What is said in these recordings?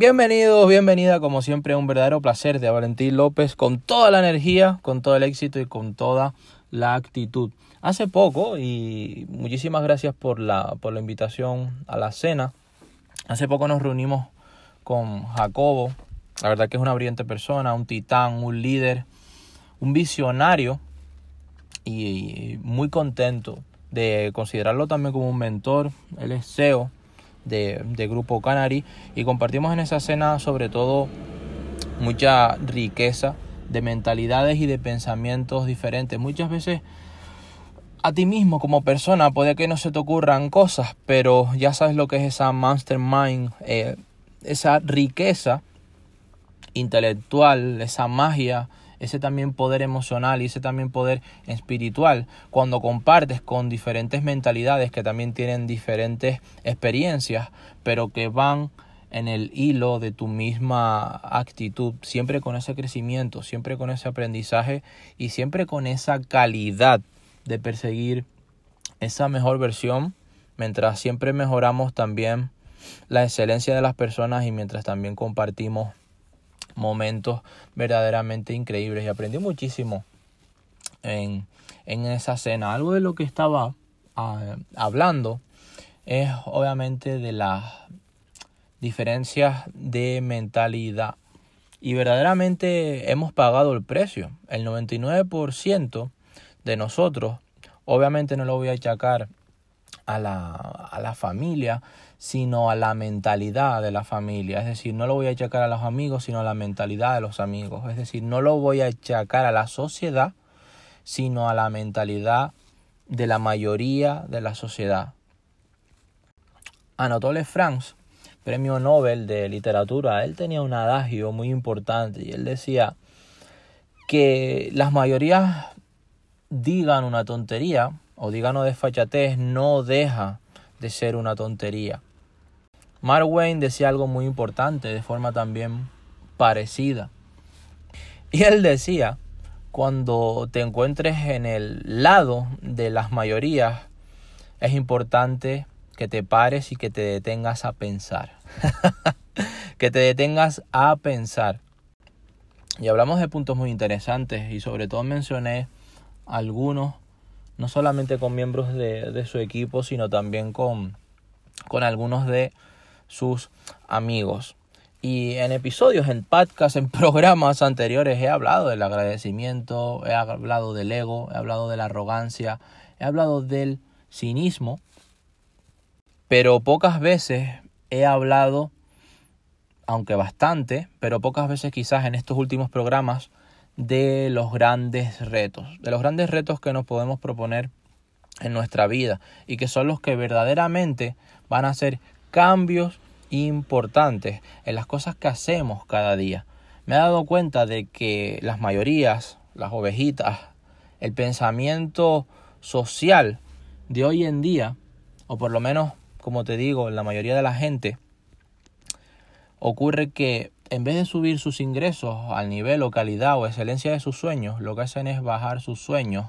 Bienvenidos, bienvenida, como siempre, un verdadero placer de Valentín López, con toda la energía, con todo el éxito y con toda la actitud. Hace poco, y muchísimas gracias por la, por la invitación a la cena, hace poco nos reunimos con Jacobo, la verdad que es una brillante persona, un titán, un líder, un visionario, y muy contento de considerarlo también como un mentor, él es CEO de, Grupo Canary y compartimos en esa cena sobre todo mucha riqueza de mentalidades y de pensamientos diferentes. Muchas veces a ti mismo como persona puede que no se te ocurran cosas, pero ya sabes lo que es esa mastermind, eh, esa riqueza intelectual, esa magia ese también poder emocional y ese también poder espiritual, cuando compartes con diferentes mentalidades que también tienen diferentes experiencias, pero que van en el hilo de tu misma actitud, siempre con ese crecimiento, siempre con ese aprendizaje y siempre con esa calidad de perseguir esa mejor versión, mientras siempre mejoramos también la excelencia de las personas y mientras también compartimos momentos verdaderamente increíbles y aprendí muchísimo en, esa cena. Algo de lo que estaba ah, hablando es obviamente de las diferencias de mentalidad y verdaderamente hemos pagado el precio. El 99% de nosotros, obviamente no lo voy a achacar a la, a la familia, sino a la mentalidad de la familia. Es decir, no lo voy a achacar a los amigos, sino a la mentalidad de los amigos. Es decir, no lo voy a achacar a la sociedad, sino a la mentalidad de la mayoría de la sociedad. Anatole France, premio Nobel de literatura, él tenía un adagio muy importante y él decía que las mayorías digan una tontería o digan una desfachatez no deja de ser una tontería. Mark Wayne decía algo muy importante de forma también parecida. Y él decía, cuando te encuentres en el lado de las mayorías, es importante que te pares y que te detengas a pensar. que te detengas a pensar. Y hablamos de puntos muy interesantes y sobre todo mencioné algunos, no solamente con miembros de, de su equipo, sino también con, con algunos de sus amigos. Y en episodios, en podcasts, en programas anteriores he hablado del agradecimiento, he hablado del ego, he hablado de la arrogancia, he hablado del cinismo, pero pocas veces he hablado, aunque bastante, pero pocas veces quizás en estos últimos programas, de los grandes retos, de los grandes retos que nos podemos proponer en nuestra vida y que son los que verdaderamente van a ser cambios importantes en las cosas que hacemos cada día. Me he dado cuenta de que las mayorías, las ovejitas, el pensamiento social de hoy en día, o por lo menos, como te digo, la mayoría de la gente, ocurre que en vez de subir sus ingresos al nivel o calidad o excelencia de sus sueños, lo que hacen es bajar sus sueños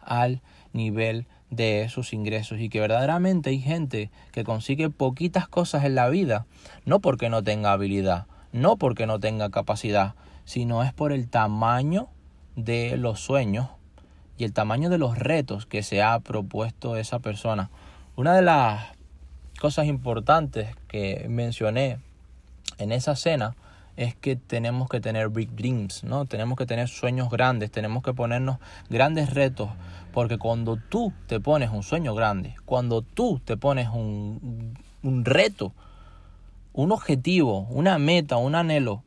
al nivel de sus ingresos y que verdaderamente hay gente que consigue poquitas cosas en la vida, no porque no tenga habilidad, no porque no tenga capacidad, sino es por el tamaño de los sueños y el tamaño de los retos que se ha propuesto esa persona. Una de las cosas importantes que mencioné en esa cena es que tenemos que tener big dreams, ¿no? Tenemos que tener sueños grandes, tenemos que ponernos grandes retos, porque cuando tú te pones un sueño grande, cuando tú te pones un, un reto, un objetivo, una meta, un anhelo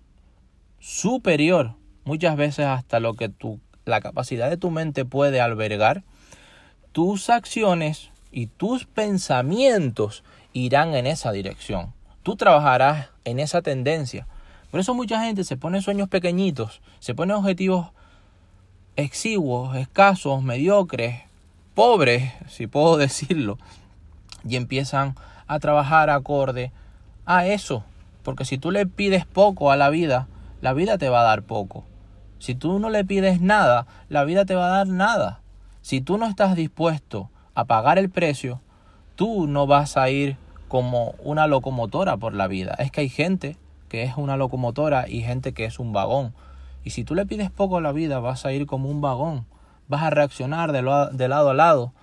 superior, muchas veces hasta lo que tu, la capacidad de tu mente puede albergar, tus acciones y tus pensamientos irán en esa dirección. Tú trabajarás en esa tendencia por eso mucha gente se pone sueños pequeñitos, se pone objetivos exiguos, escasos, mediocres, pobres, si puedo decirlo, y empiezan a trabajar acorde a eso. Porque si tú le pides poco a la vida, la vida te va a dar poco. Si tú no le pides nada, la vida te va a dar nada. Si tú no estás dispuesto a pagar el precio, tú no vas a ir como una locomotora por la vida. Es que hay gente que es una locomotora y gente que es un vagón. Y si tú le pides poco a la vida, vas a ir como un vagón. Vas a reaccionar de, de lado a lado.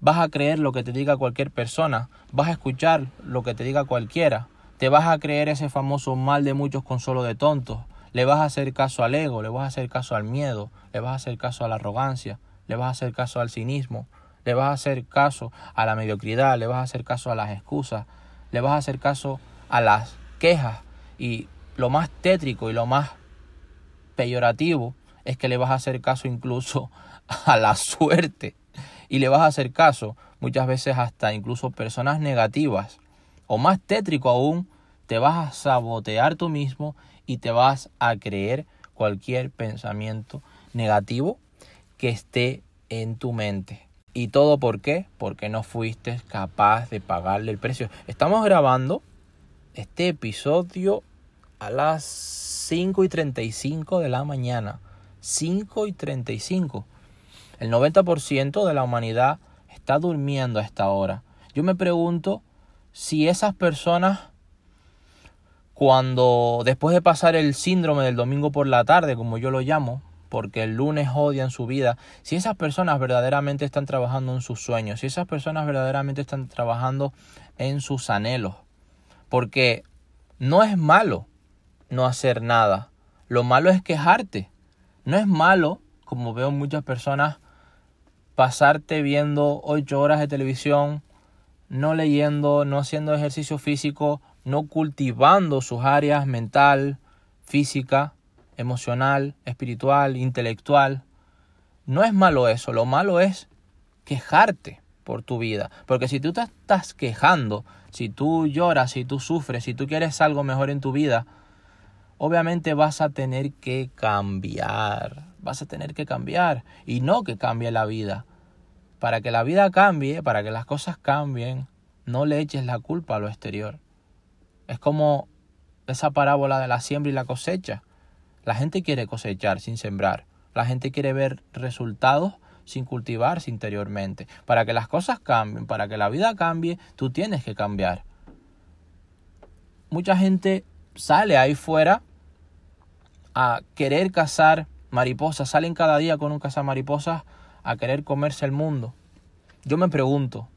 Vas a creer lo que te diga cualquier persona. Vas a escuchar lo que te diga cualquiera. Te vas a creer ese famoso mal de muchos con solo de tontos. Le vas a hacer caso al ego, le vas a hacer caso al miedo, le vas a hacer caso a la arrogancia, le vas a hacer caso al cinismo, le vas a hacer caso a la mediocridad, le vas a hacer caso a las excusas, le vas a hacer caso a las quejas y lo más tétrico y lo más peyorativo es que le vas a hacer caso incluso a la suerte y le vas a hacer caso muchas veces hasta incluso personas negativas o más tétrico aún te vas a sabotear tú mismo y te vas a creer cualquier pensamiento negativo que esté en tu mente. ¿Y todo por qué? Porque no fuiste capaz de pagarle el precio. Estamos grabando este episodio a las 5 y 35 de la mañana. 5 y 35. El 90% de la humanidad está durmiendo a esta hora. Yo me pregunto si esas personas, cuando después de pasar el síndrome del domingo por la tarde, como yo lo llamo, porque el lunes odian su vida, si esas personas verdaderamente están trabajando en sus sueños, si esas personas verdaderamente están trabajando en sus anhelos, porque no es malo no hacer nada, lo malo es quejarte, no es malo, como veo muchas personas, pasarte viendo ocho horas de televisión, no leyendo, no haciendo ejercicio físico, no cultivando sus áreas mental, física, emocional, espiritual, intelectual. No es malo eso, lo malo es quejarte por tu vida. Porque si tú te estás quejando, si tú lloras, si tú sufres, si tú quieres algo mejor en tu vida, obviamente vas a tener que cambiar. Vas a tener que cambiar. Y no que cambie la vida. Para que la vida cambie, para que las cosas cambien, no le eches la culpa a lo exterior. Es como esa parábola de la siembra y la cosecha. La gente quiere cosechar sin sembrar. La gente quiere ver resultados sin cultivarse interiormente. Para que las cosas cambien, para que la vida cambie, tú tienes que cambiar. Mucha gente sale ahí fuera a querer cazar mariposas, salen cada día con un mariposas a querer comerse el mundo. Yo me pregunto,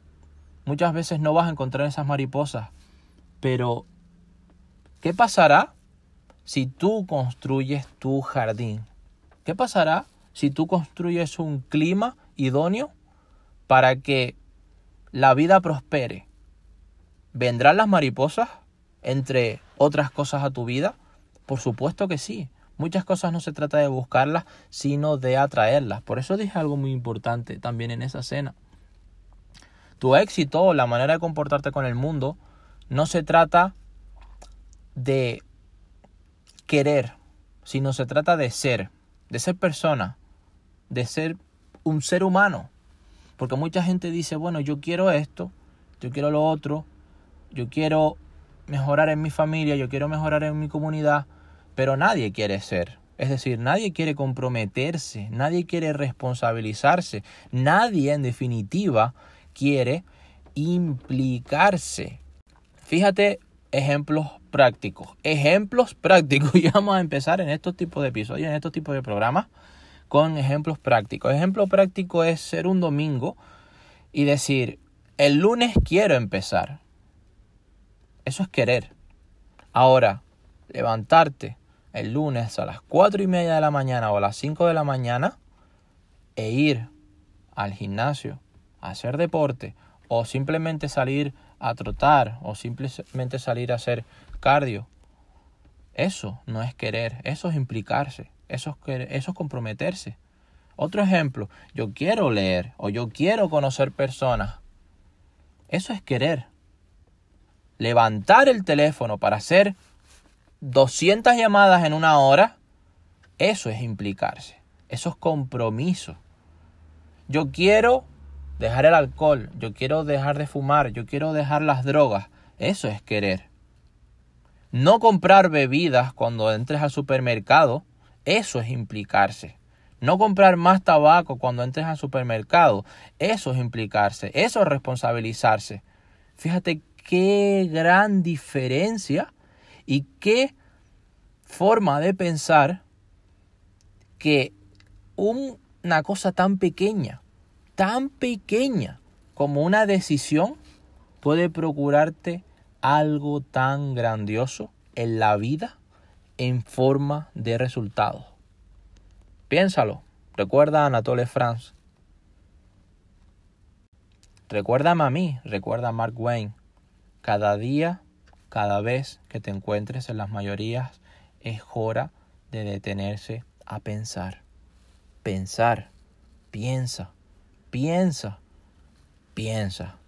muchas veces no vas a encontrar esas mariposas, pero ¿qué pasará si tú construyes tu jardín? ¿Qué pasará si tú construyes un clima idóneo para que la vida prospere? ¿Vendrán las mariposas, entre otras cosas, a tu vida? Por supuesto que sí. Muchas cosas no se trata de buscarlas, sino de atraerlas. Por eso dije algo muy importante también en esa cena. Tu éxito, la manera de comportarte con el mundo, no se trata de querer, sino se trata de ser, de ser persona, de ser un ser humano. Porque mucha gente dice, bueno, yo quiero esto, yo quiero lo otro, yo quiero mejorar en mi familia, yo quiero mejorar en mi comunidad, pero nadie quiere ser. Es decir, nadie quiere comprometerse, nadie quiere responsabilizarse, nadie en definitiva quiere implicarse. Fíjate ejemplos prácticos. Ejemplos prácticos. Y vamos a empezar en estos tipos de episodios, en estos tipos de programas, con ejemplos prácticos. Ejemplo práctico es ser un domingo y decir, el lunes quiero empezar. Eso es querer. Ahora, levantarte el lunes a las cuatro y media de la mañana o a las 5 de la mañana e ir al gimnasio a hacer deporte o simplemente salir a trotar o simplemente salir a hacer cardio. Eso no es querer, eso es implicarse, eso es, comprometerse. Otro ejemplo, yo quiero leer o yo quiero conocer personas. Eso es querer. Levantar el teléfono para hacer 200 llamadas en una hora, eso es implicarse, eso es compromiso. Yo quiero dejar el alcohol, yo quiero dejar de fumar, yo quiero dejar las drogas. Eso es querer. No comprar bebidas cuando entres al supermercado, eso es implicarse. No comprar más tabaco cuando entres al supermercado, eso es implicarse, eso es responsabilizarse. Fíjate qué gran diferencia y qué forma de pensar que una cosa tan pequeña, tan pequeña como una decisión puede procurarte algo tan grandioso en la vida en forma de resultado. Piénsalo. Recuerda a Anatole France. Recuérdame a mí, recuerda a Mark Wayne. Cada día, cada vez que te encuentres en las mayorías, es hora de detenerse a pensar. Pensar. Piensa. Piensa. Piensa.